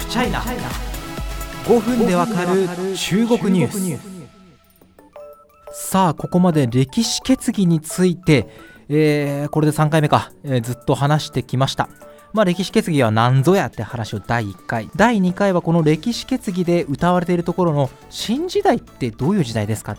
フチャイナ5分でわかる中国ニュース。さあここまで歴史決議について、えー、これで3回目か、えー、ずっと話してきました。まあ、歴史決議は何ぞやって話を第1回。第2回はこの歴史決議で歌われているところの新時代ってどういう時代ですか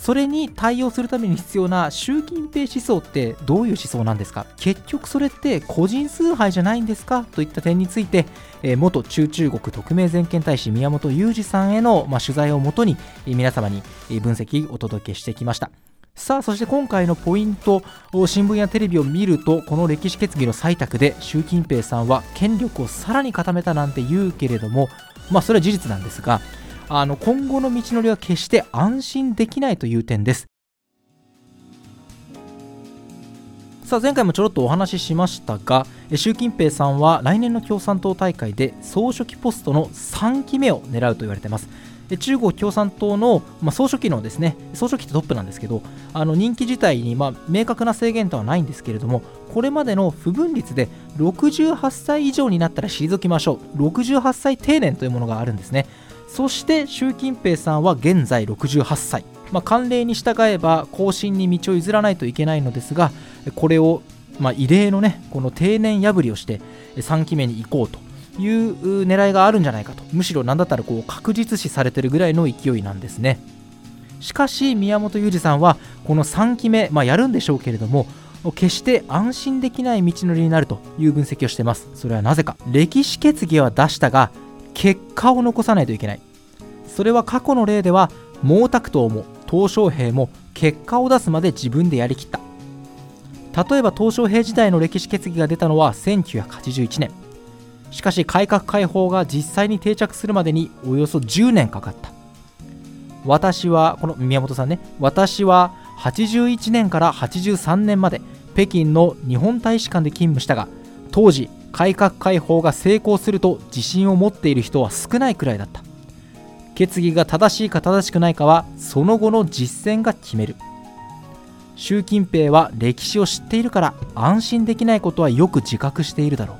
それに対応するために必要な習近平思想ってどういう思想なんですか？結局それって個人崇拝じゃないんですか？といった点について、えー、元中中国特命全権大使宮本裕二さんへの、まあ、取材をもとに、えー、皆様に分析お届けしてきました。さあそして今回のポイント新聞やテレビを見るとこの歴史決議の採択で習近平さんは権力をさらに固めたなんて言うけれどもまあそれは事実なんですがあの今後の道のりは決して安心できないという点です。さあ前回もちょろっとお話ししましたが習近平さんは来年の共産党大会で総書記ポストの3期目を狙うと言われています。中国共産党の、まあ、総書記のですね総書記ってトップなんですけどあの人気自体に、まあ、明確な制限とはないんですけれどもこれまでの不分率で68歳以上になったら退きましょう。68歳定年というものがあるんですね。そして習近平さんは現在68歳、まあ、慣例に従えば後進に道を譲らないといけないのですがこれを、まあ、異例のねこの定年破りをして3期目に行こうという狙いがあるんじゃないかと。むしろ何だったらこう確実視されてるぐらいの勢いなんですね。しかし宮本裕二さんはこの3期目、まあ、やるんでしょうけれども決して安心できない道のりになるという分析をしてます。それはなぜか。歴史決議は出したが結果を残さないといけない。それは過去の例では毛沢東も鄧小平も結果を出すまで自分でやりきった。例えば鄧小平時代の歴史決議が出たのは1981年。しかし改革開放が実際に定着するまでにおよそ10年かかった。私はこの宮本さんね。私は81年から83年まで北京の日本大使館で勤務したが当時改革開放が成功すると自信を持っている人は少ないくらいだった。決議が正しいか正しくないかはその後の実践が決める。習近平は歴史を知っているから安心できないことはよく自覚しているだろう。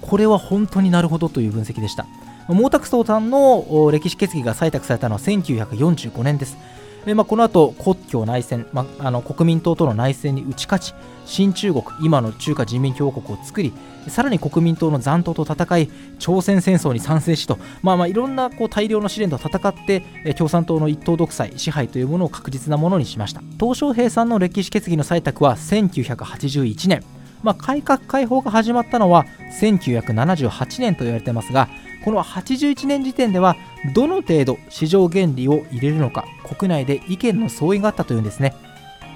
これは本当になるほどという分析でした。毛沢東さんの歴史決議が採択されたのは1945年です。でまあ、この後国境内戦、まあ、あの国民党との内戦に打ち勝ち新中国今の中華人民共和国を作りさらに国民党の残党と戦い朝鮮戦争に賛成しと、まあ、まあいろんなこう大量の試練と戦って共産党の一党独裁支配というものを確実なものにしました。鄧小平さんの歴史決議の採択は1981年。まあ、改革開放が始まったのは1978年と言われていますがこの81年時点ではどの程度市場原理を入れるのか国内で意見の相違があったというんですね。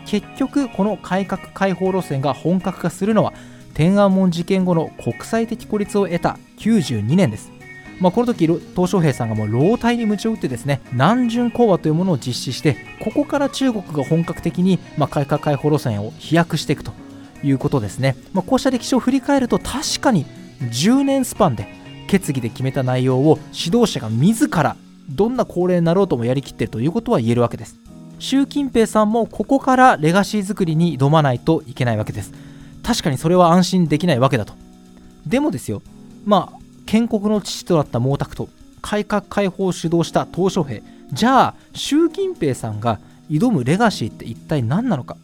結局この改革開放路線が本格化するのは天安門事件後の国際的孤立を得た92年です。まあ、この時鄧小平さんがもう老体に鞭を打ってですね南巡講和というものを実施してここから中国が本格的に、ま、改革開放路線を飛躍していくと。いうことですね、まあ、こうした歴史を振り返ると確かに10年スパンで決議で決めた内容を指導者が自らどんな高齢になろうともやりきっているということは言えるわけです。習近平さんもここからレガシー作りに挑まないといけないわけです。確かにそれは安心できないわけだと。でもですよまあ建国の父となった毛沢東改革開放を主導した鄧小平じゃあ習近平さんが挑むレガシーって一体何なのか。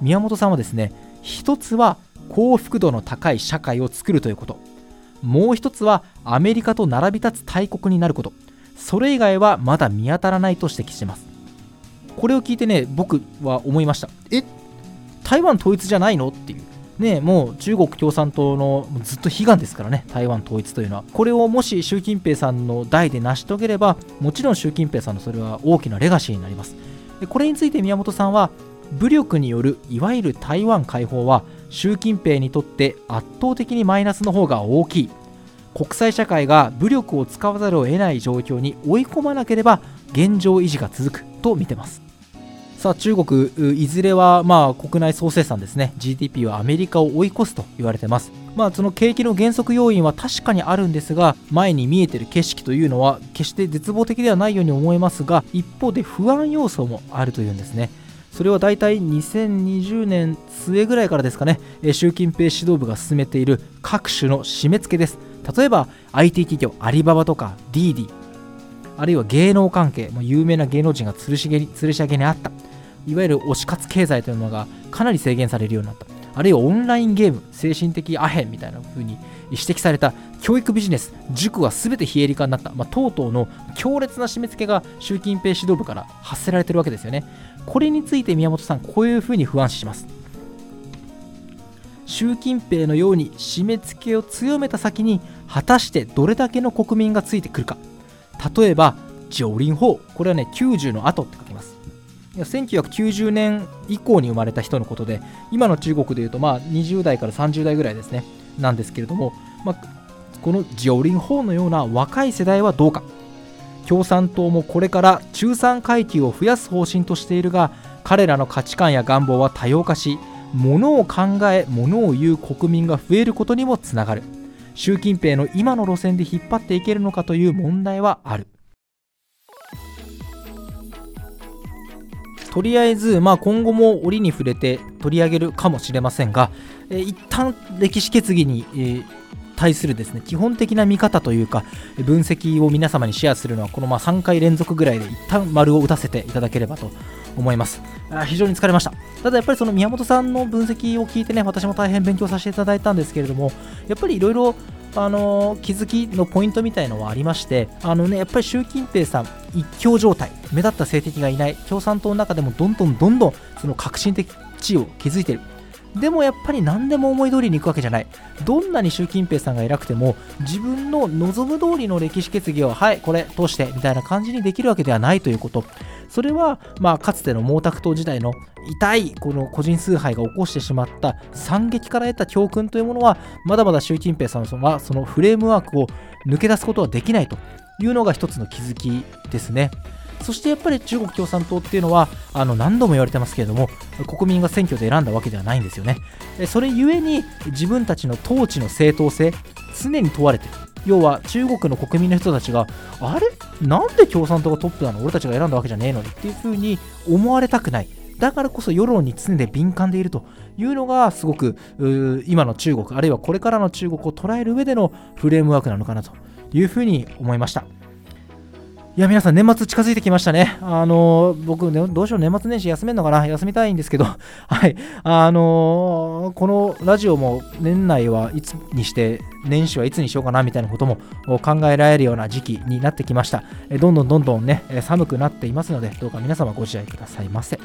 宮本さんはですね一つは幸福度の高い社会を作るということ。もう一つはアメリカと並び立つ大国になること。それ以外はまだ見当たらないと指摘してます。これを聞いてね僕は思いました。え台湾統一じゃないの？っていう。ねもう中国共産党のずっと悲願ですからね。台湾統一というのは。これをもし習近平さんの代で成し遂げればもちろん習近平さんのそれは大きなレガシーになります。でこれについて宮本さんは武力によるいわゆる台湾解放は習近平にとって圧倒的にマイナスの方が大きい。国際社会が武力を使わざるを得ない状況に追い込まなければ現状維持が続くと見てます。さあ中国いずれはまあ国内総生産ですね。GDP はアメリカを追い越すと言われてます。まあその景気の減速要因は確かにあるんですが前に見えてる景色というのは決して絶望的ではないように思えますが一方で不安要素もあるというんですね。それは大体2020年末ぐらいからですかね。習近平指導部が進めている各種の締め付けです。例えば IT 企業アリババとか DD あるいは芸能関係もう有名な芸能人が吊るしげに吊るし上げにあった。いわゆる推し活経済というのがかなり制限されるようになった。あるいはオンラインゲーム精神的アヘンみたいな風に指摘された教育ビジネス塾は全て非営利化になった、まあ、とうとうの強烈な締め付けが習近平指導部から発せられてるわけですよね。これについて宮本さんこういうふうに不安視します。習近平のように締め付けを強めた先に果たしてどれだけの国民がついてくるか。例えば上林法これはね90の後って書1990年以降に生まれた人のことで今の中国でいうとまあ20代から30代ぐらいですね。なんですけれども、まあ、この上林法のような若い世代はどうか。共産党もこれから中産階級を増やす方針としているが彼らの価値観や願望は多様化し物を考え物を言う国民が増えることにもつながる。習近平の今の路線で引っ張っていけるのかという問題はある。とりあえず、まあ、今後も折に触れて取り上げるかもしれませんが、えー、一旦歴史決議に、えー、対するですね基本的な見方というか分析を皆様にシェアするのはこのまあ3回連続ぐらいで一旦丸を打たせていただければと思います。あ非常に疲れました。ただやっぱりその宮本さんの分析を聞いてね私も大変勉強させていただいたんですけれどもやっぱりいろいろあの気づきのポイントみたいのはありましてあのねやっぱり習近平さん一強状態目立った政敵がいない共産党の中でもどんどんどんどんその革新的地位を築いている。でもやっぱり何でも思い通りにいくわけじゃない。どんなに習近平さんが偉くても自分の望む通りの歴史決議をはいこれ通してみたいな感じにできるわけではないということ。それは、まあ、かつての毛沢東時代の痛いこの個人崇拝が起こしてしまった惨劇から得た教訓というものはまだまだ習近平さんはそのフレームワークを抜け出すことはできないと。いうのが一つの気づきですね。そしてやっぱり中国共産党っていうのはあの何度も言われてますけれども国民が選挙で選んだわけではないんですよね。それゆえに自分たちの統治の正当性常に問われてる。要は中国の国民の人たちがあれ？なんで共産党がトップなの？俺たちが選んだわけじゃねえの？にっていうふうに思われたくない。だからこそ世論に常に敏感でいるというのがすごく今の中国あるいはこれからの中国を捉える上でのフレームワークなのかなというふうに思いました。いや、皆さん、年末近づいてきましたね。あのー、僕、ね、どうしよう、年末年始休めんのかな？休みたいんですけど、はい。あのー、このラジオも年内はいつにして、年始はいつにしようかな？みたいなことも考えられるような時期になってきました。どんどんどんどんね、寒くなっていますので、どうか皆様ご自愛くださいませ。